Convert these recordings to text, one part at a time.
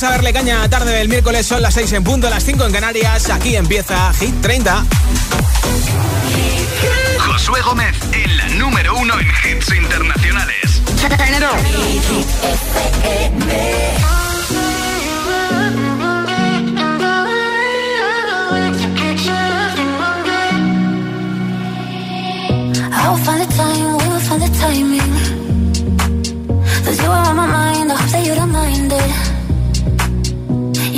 Vamos a darle caña tarde del miércoles, son las 6 en punto, las 5 en Canarias. Aquí empieza Hit 30. Josué Gómez en la número uno en hits internacionales. I will find the time, we will find the timing. Cause you are on my mind,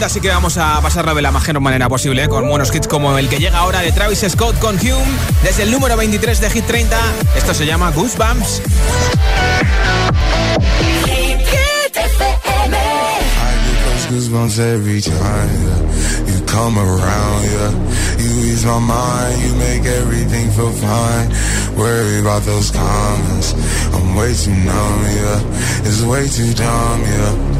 delante, así que vamos a pasarlo de la mejor manera posible, ¿eh? con buenos hits como el que llega ahora de Travis Scott con Hume, desde el número 23 de Hit 30. Esto se llama Goosebumps. Goosebumps every time yeah. you come around. Yeah, you ease my mind, you make everything feel fine. Worry about those comments, I'm way too numb. Yeah, it's way too dumb. Yeah,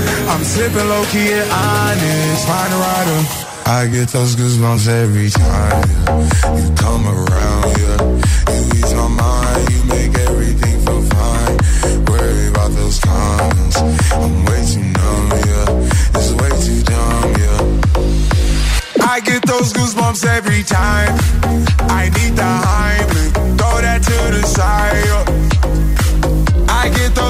I'm sipping low key and honest, find a rider. I get those goosebumps every time yeah. you come around, yeah. You ease my mind, you make everything feel fine. Worry about those comments, I'm way too numb, yeah. It's way too dumb, yeah. I get those goosebumps every time. I need the Heimlich, throw that to the side.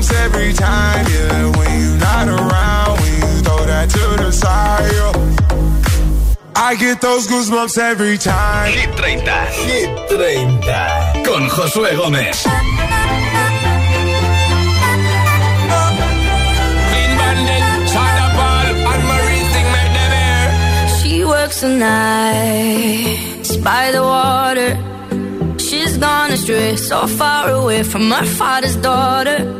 Yeah. I get those goosebumps every time, yeah. When you're not around, when you throw that to the side. Yeah. I get those goosebumps every time. Hit 30. Hit 30. Con Josué Gómez. Clean bandit, Sean Paul, Anne-Marie thing make them air. She works the nights by the water. She's gone astray, so far away from her father's daughter.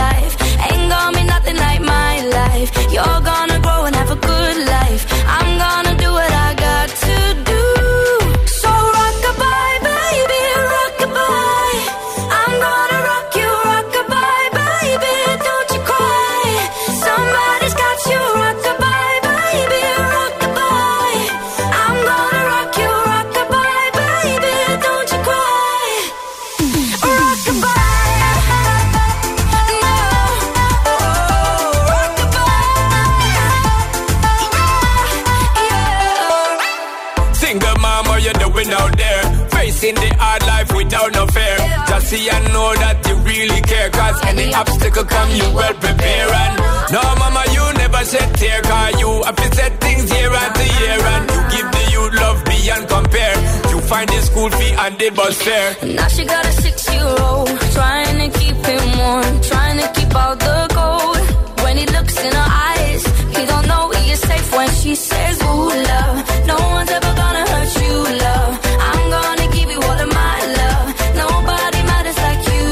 Single mom, what you doing out there? Facing the hard life without no fear. Just see and know that you really care. Cause any obstacle come, you well prepare. And no, mama, you never said tear. Cause you have to set things year after year. And you give the youth love beyond compare. You find the school fee and the bus fare. Now she got a six-year-old trying to keep him warm, trying to keep out the cold. When he looks in her eyes, he don't know he is safe when she says, "Ooh, love, no one's ever gonna hurt you, love. I'm gonna give you all of my love. Nobody matters like you."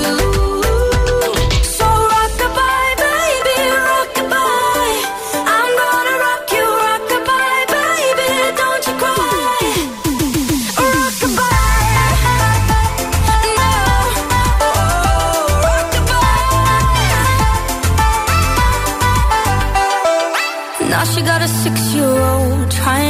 So rockabye, baby, rockabye. I'm gonna rock you, rockabye, baby. Don't you cry. Now she got a six-year-old trying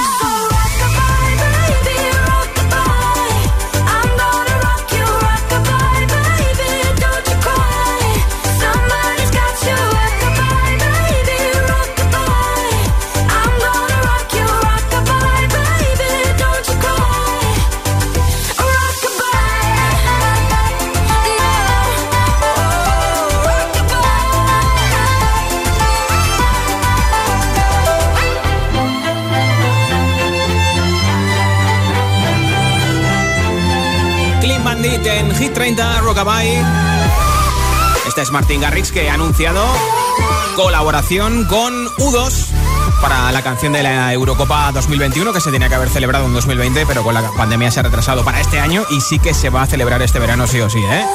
Rockabye. Este es Martín Garrix que ha anunciado colaboración con U2 para la canción de la Eurocopa 2021 que se tenía que haber celebrado en 2020 pero con la pandemia se ha retrasado para este año y sí que se va a celebrar este verano sí o sí, ¿eh?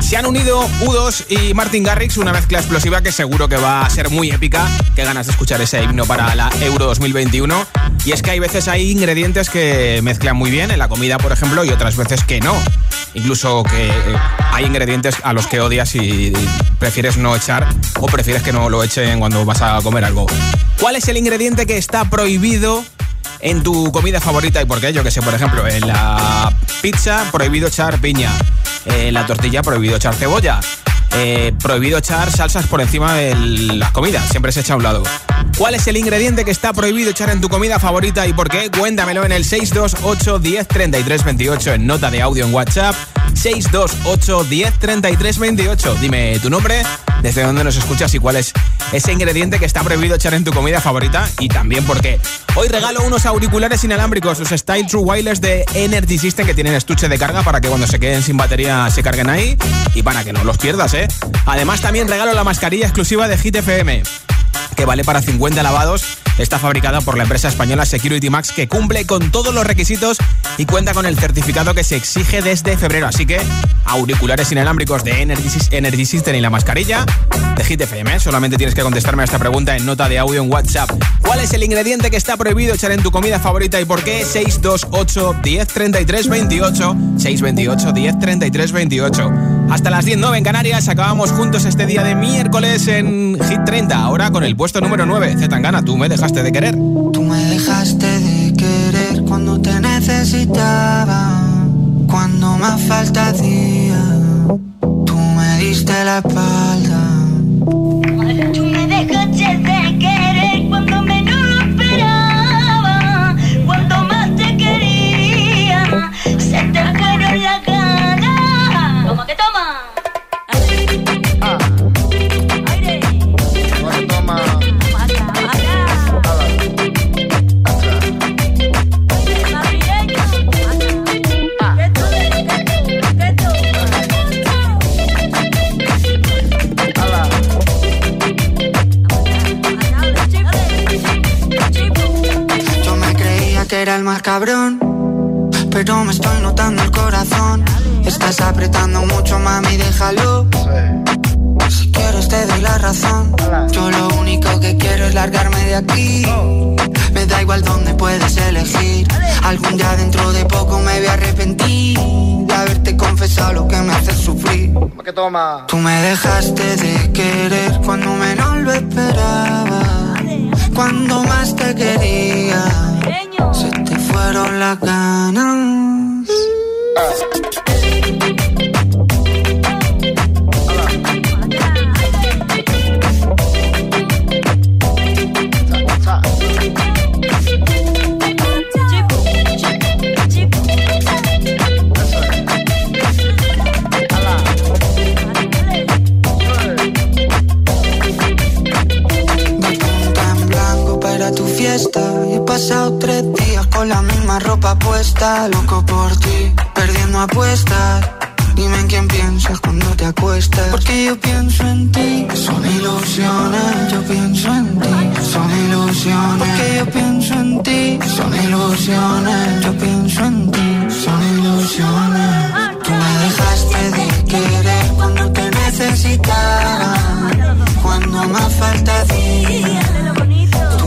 Se han unido U2 y Martin Garrix, una mezcla explosiva que seguro que va a ser muy épica. Qué ganas de escuchar ese himno para la Euro 2021. Y es que hay veces hay ingredientes que mezclan muy bien en la comida, por ejemplo, y otras veces que no. Incluso que hay ingredientes a los que odias y prefieres no echar o prefieres que no lo echen cuando vas a comer algo. ¿Cuál es el ingrediente que está prohibido en tu comida favorita y por qué. Yo que sé, por ejemplo, en la pizza prohibido echar piña, en la tortilla prohibido echar cebolla, eh, prohibido echar salsas por encima de las comidas, siempre se echa a un lado. ¿Cuál es el ingrediente que está prohibido echar en tu comida favorita y por qué? Cuéntamelo en el 628 10 28 en nota de audio en WhatsApp. 628 10 28. Dime tu nombre, desde dónde nos escuchas y cuál es ese ingrediente que está prohibido echar en tu comida favorita y también por qué. Hoy regalo unos auriculares inalámbricos, los Style True Wireless de Energy System que tienen estuche de carga para que cuando se queden sin batería se carguen ahí y para que no los pierdas, ¿eh? Además también regalo la mascarilla exclusiva de Hit FM que vale para 50 lavados. Está fabricada por la empresa española Security Max que cumple con todos los requisitos y cuenta con el certificado que se exige desde febrero. Así que auriculares inalámbricos de Energy, System y la mascarilla de Hit FM. Solamente tienes que contestarme a esta pregunta en nota de audio en WhatsApp. ¿Cuál es el ingrediente que está prohibido echar en tu comida favorita y por qué? 628 10 33 28 628 10 33 28 Hasta las 10, 9 en Canarias. Acabamos juntos este día de miércoles en Hit 30. Ahora con el puesto número 9. Zetangana, tú me dejaste de querer. Loco por ti, perdiendo apuestas. Dime en quién piensas cuando te acuestas. Porque yo pienso en ti. Son ilusiones, yo pienso en ti. Son ilusiones. Porque yo pienso en ti. Son ilusiones, yo pienso en ti. Son ilusiones. Tú me dejaste de querer cuando te necesitaba. Cuando más falta hacía Tú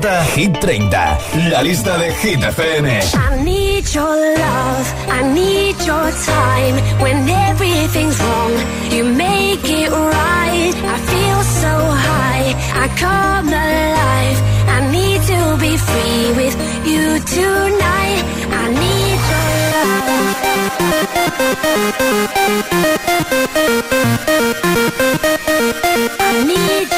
presenta Hit 30, la lista de Hit FM. I need your love, I need your time. When everything's wrong, you make it right. I feel so high, I come alive. I need to be free with you tonight. I need your love. I need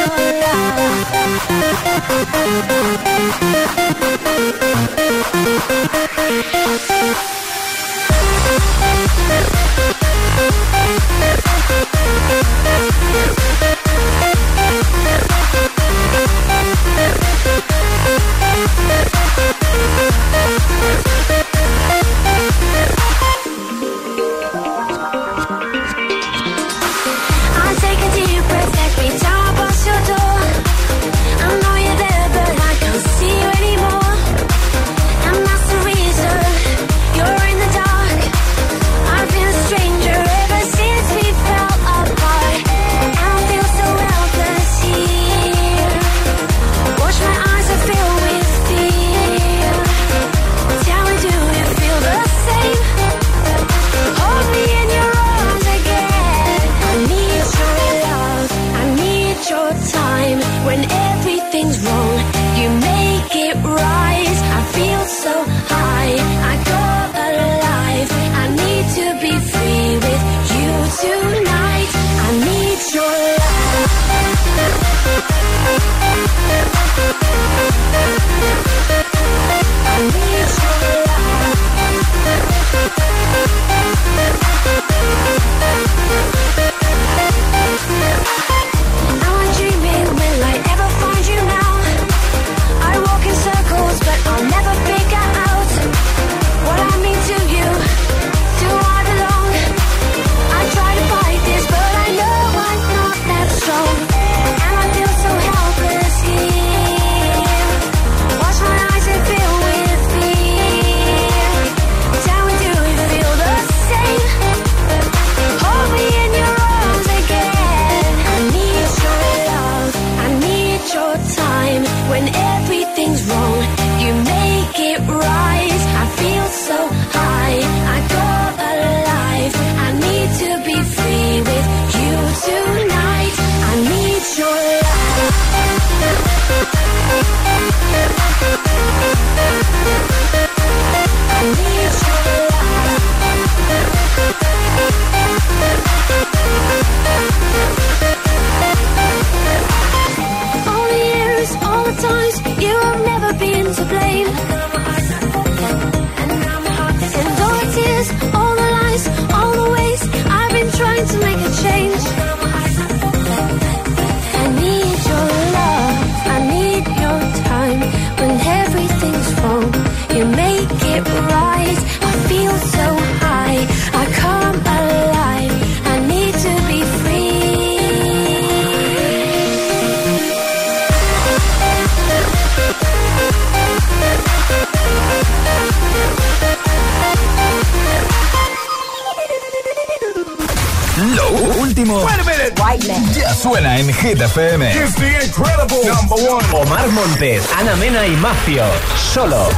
Macio, solo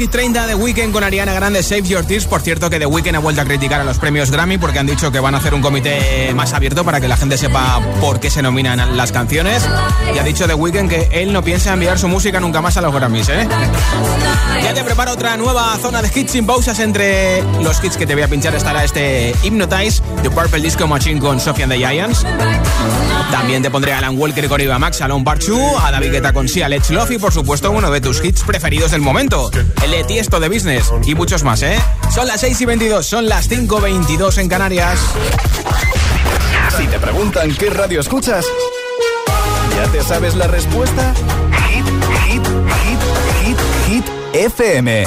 Hit 30 de Weekend con Ariana Grande, Save Your Tears. Por cierto, que The Weekend ha vuelto a criticar a los premios Grammy porque han dicho que van a hacer un comité más abierto para que la gente sepa por qué se nominan las canciones. Y ha dicho The Weekend que él no piensa enviar su música nunca más a los Grammys, ¿eh? Ya te preparo otra nueva zona de hits sin pausas. Entre los hits que te voy a pinchar estará este Hypnotize de Purple Disco Machine con Sophie and the Giants. También te pondré a Alan Walker con Iba Max, Alon Parchu, a David Guetta con Sia Let's Love y por supuesto uno de tus hits preferidos del momento, de Tiesto de Business y muchos más, ¿eh? Son las 6 y 22, son las 5 y 22 en Canarias. Si te preguntan qué radio escuchas, ¿ya te sabes la respuesta? Hit, hit, hit, hit, hit, FM.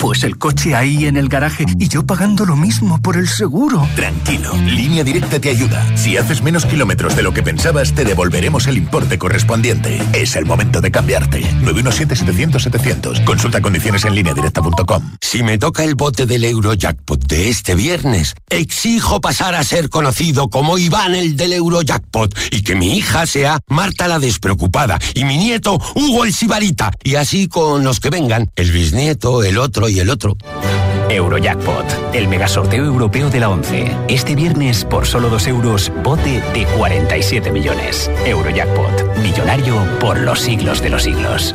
Pues el coche ahí en el garaje y yo pagando lo mismo por el seguro. Tranquilo, Línea Directa te ayuda. Si haces menos kilómetros de lo que pensabas, te devolveremos el importe correspondiente. Es el momento de cambiarte. 917-700-700. Consulta condiciones en lineadirecta.com. Si me toca el bote del Eurojackpot de este viernes, exijo pasar a ser conocido como Iván el del Eurojackpot y que mi hija sea Marta la despreocupada y mi nieto Hugo el Sibarita. Y así con los que vengan, el bisnieto, el otro y el otro. Eurojackpot, el megasorteo europeo de la 11. Este viernes, por solo 2 euros, bote de 47 millones. Eurojackpot, millonario por los siglos de los siglos.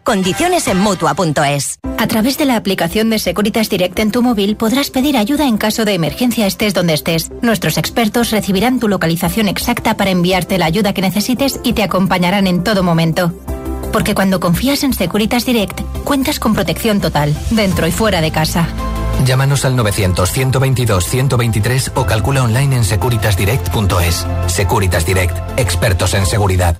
Condiciones en Mutua.es. A través de la aplicación de Securitas Direct en tu móvil podrás pedir ayuda en caso de emergencia estés donde estés. Nuestros expertos recibirán tu localización exacta para enviarte la ayuda que necesites y te acompañarán en todo momento. Porque cuando confías en Securitas Direct, cuentas con protección total, dentro y fuera de casa. Llámanos al 900-122-123 o calcula online en securitasdirect.es. Securitas Direct, expertos en seguridad.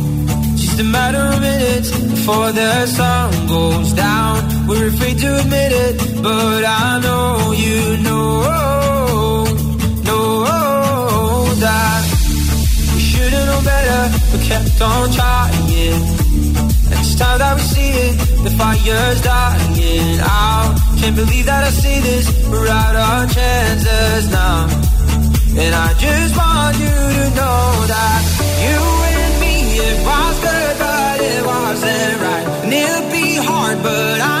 A matter of minutes before the sun goes down. We're afraid to admit it, but I know you know, know that we should've known better, but kept on trying. And it's time that we see it, the fire's dying out. Can't believe that I see this, we're out our chances now. And I just want you to know that you good, but it wasn't right. And it'll be hard, but I I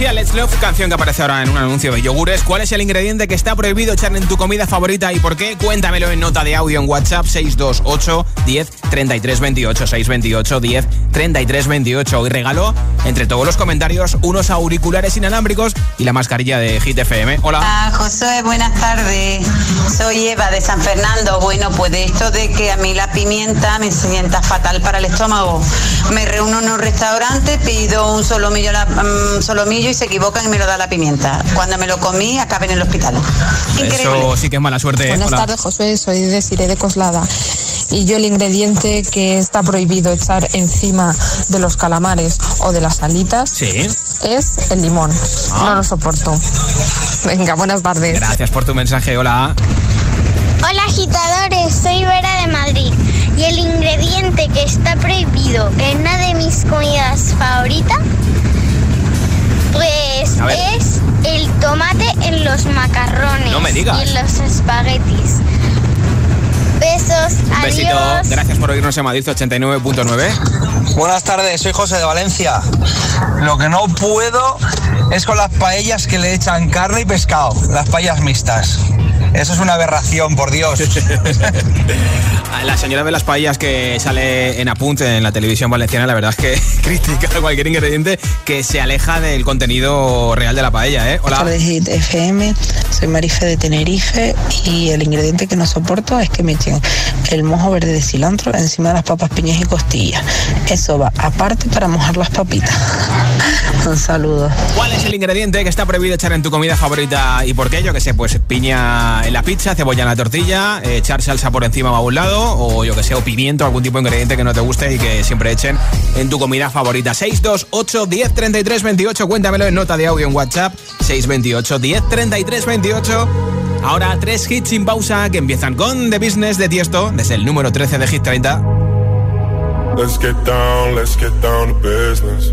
Let's Love, canción que aparece ahora en un anuncio de yogures. ¿Cuál es el ingrediente que está prohibido echar en tu comida favorita y por qué? Cuéntamelo en nota de audio en WhatsApp 628 10 33 28 628 10 33 28 y regalo entre todos los comentarios unos auriculares inalámbricos y la mascarilla de Hit FM. Hola. Ah, José, buenas tardes. Soy Eva de San Fernando. Bueno, pues de esto de que a mí la pimienta me sienta fatal para el estómago. Me reúno en un restaurante, pido un solomillo, la, um, solomillo y se equivocan y me lo da la pimienta. Cuando me lo comí, acabé en el hospital. Increíble. Eso sí que es mala suerte. Buenas Hola. tardes, Josué. Soy de Siré de Coslada. Y yo el ingrediente que está prohibido echar encima de los calamares o de las alitas Sí. es el limón. No lo soporto. Venga, buenas tardes. Gracias por tu mensaje. Hola. Hola agitadores, soy Vera de Madrid y el ingrediente que está prohibido en una de mis comidas favoritas pues es el tomate en los macarrones No me digas. y en los espaguetis. Besos, Un besito. adiós. Gracias por oírnos en Madrid 89.9. Buenas tardes, soy José de Valencia. Lo que no puedo es con las paellas que le echan carne y pescado, las paellas mixtas. Eso es una aberración, por Dios. La señora de las paellas que sale en Apunte en la televisión valenciana, la verdad es que critica cualquier ingrediente que se aleja del contenido real de la paella, ¿eh? Hola. tardes, Hit FM. Soy Marife de Tenerife y el ingrediente que no soporto es que me echen el mojo verde de cilantro encima de las papas, piñas y costillas. Eso va aparte para mojar las papitas. Un saludo. ¿Cuál es el ingrediente que está prohibido echar en tu comida favorita y por qué? Yo que sé, pues piña en la pizza, cebolla en la tortilla, eh, echar salsa por encima o a un lado, o yo que sé, o pimiento, algún tipo de ingrediente que no te guste y que siempre echen en tu comida favorita. 628 10 33 28, cuéntamelo en nota de audio en WhatsApp. 628 10 33 28. Ahora tres hits sin pausa que empiezan con The Business de Tiesto, desde el número 13 de Hit 30. Let's get down, let's get down to business.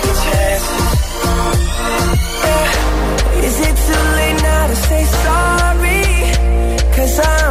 time.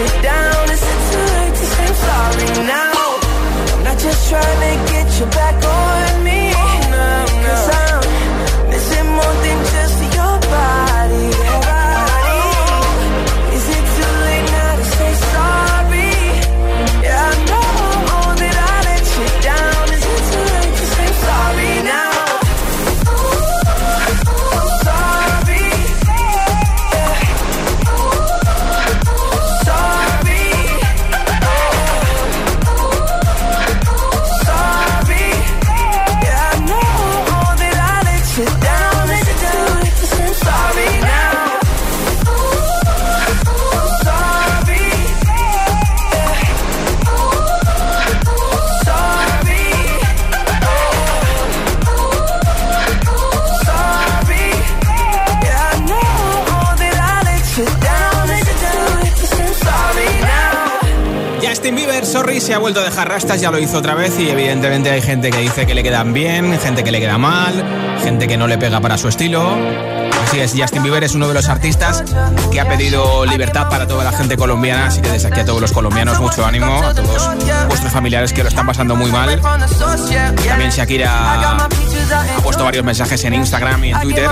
you down. Is it too late to say I'm sorry now? I'm not just trying to get you back on me. No, no. Cause I'm sorry, se ha vuelto a dejar rastas, ya lo hizo otra vez y evidentemente hay gente que dice que le quedan bien, gente que le queda mal, gente que no le pega para su estilo. Así es, Justin Bieber es uno de los artistas que ha pedido libertad para toda la gente colombiana, así que desde aquí a todos los colombianos mucho ánimo, a todos vuestros familiares que lo están pasando muy mal. También Shakira ha puesto varios mensajes en Instagram y en Twitter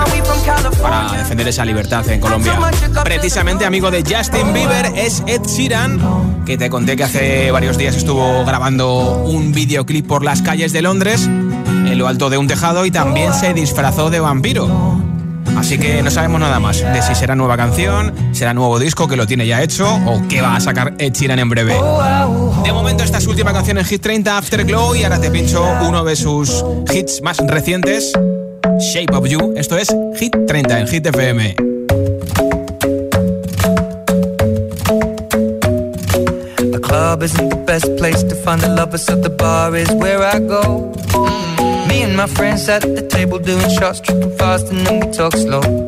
para defender esa libertad en Colombia. Precisamente amigo de Justin Bieber es Ed Sheeran, que te conté que hace varios días estuvo grabando un videoclip por las calles de Londres, en lo alto de un tejado, y también se disfrazó de vampiro. Así que no sabemos nada más de si será nueva canción, será nuevo disco que lo tiene ya hecho o qué va a sacar Ed Sheeran en breve. De momento esta es su última canción en Hit 30 Afterglow y ahora te pincho uno de sus hits más recientes, Shape of You. Esto es Hit 30 en Hit FM. The club isn't the best place to find the lovers, so the bar is where I go. Me and my friends at the table doing shots, tripping fast, and then we talk slow.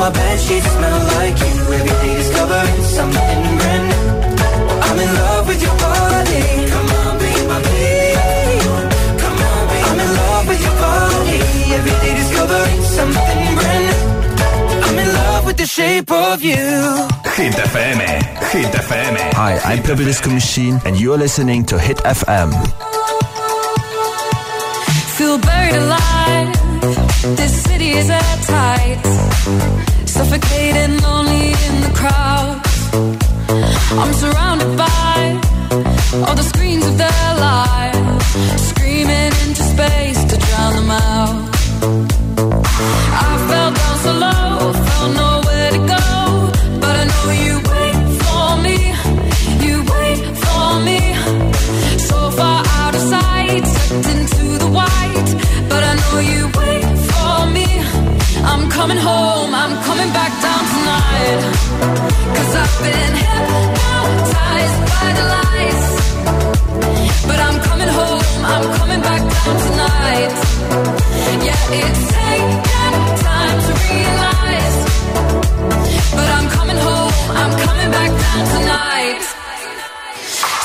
Now my bed sheets smell like you. Every day discovering something brand new. I'm in love with your body. Come on, be my baby. Come on, be I'm in love with your body. Every day discovering something brand new. I'm in love with the shape of you. Hit FM, Hit FM. Hi, I'm Purple Disco Machine, and you're listening to Hit FM. Feel buried alive This city is airtight. Suffocating, lonely in the crowd. I'm surrounded by all the screens of their lives. Screaming into space to drown them out. I fell down so low, felt nowhere to go. But I know you wait for me. You wait for me. So far out of sight, sucked into the white. But I know you coming home, I'm coming back down tonight. Cause I've been hypnotized by the lights. But I'm coming home, I'm coming back down tonight. Yeah, it's taken time to realize. But I'm coming home, I'm coming back down tonight.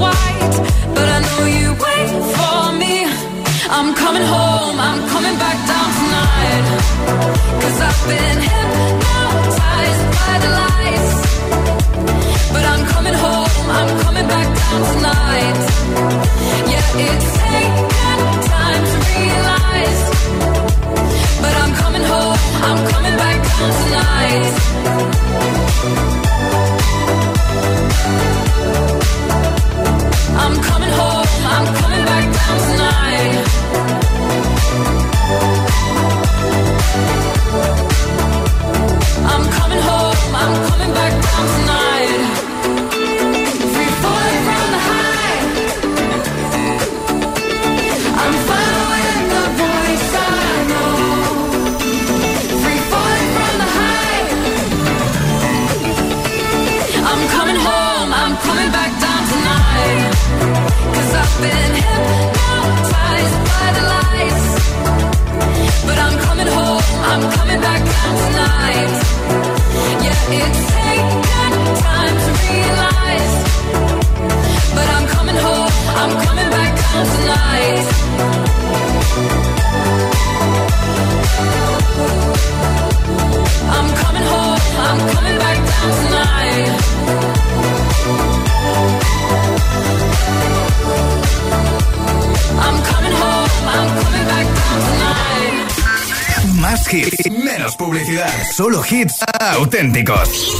white. But I know you wait for me. I'm coming home, I'm coming back down tonight. Cause I've been hypnotized by the lights. But I'm coming home, I'm coming back down tonight. Hits auténticos.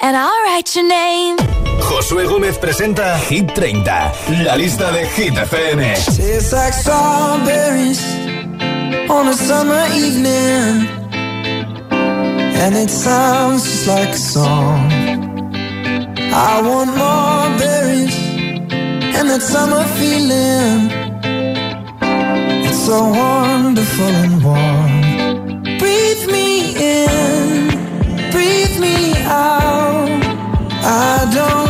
and I'll write your name. Josué Gómez presenta Hit 30, la lista de Hit FM. Tastes like strawberries on a summer evening. And it sounds just like a song. I want more berries and that summer feeling. It's so wonderful and warm. how I don't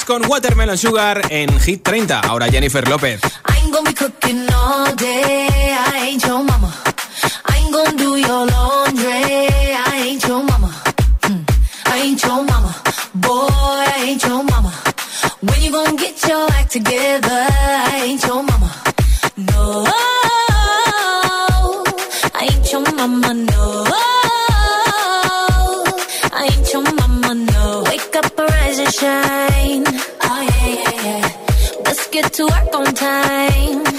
Con Watermelon Sugar en Hit 30. Ahora Jennifer López. I ain't gonna be cooking all day. I ain't your mama. I ain't gonna do your laundry. I ain't your mama. Hmm. I ain't your mama. Boy, I ain't your mama. When you gonna get your act together? I ain't your mama. No, I ain't your mama. No. Oh yeah, yeah. Let's get to work on time.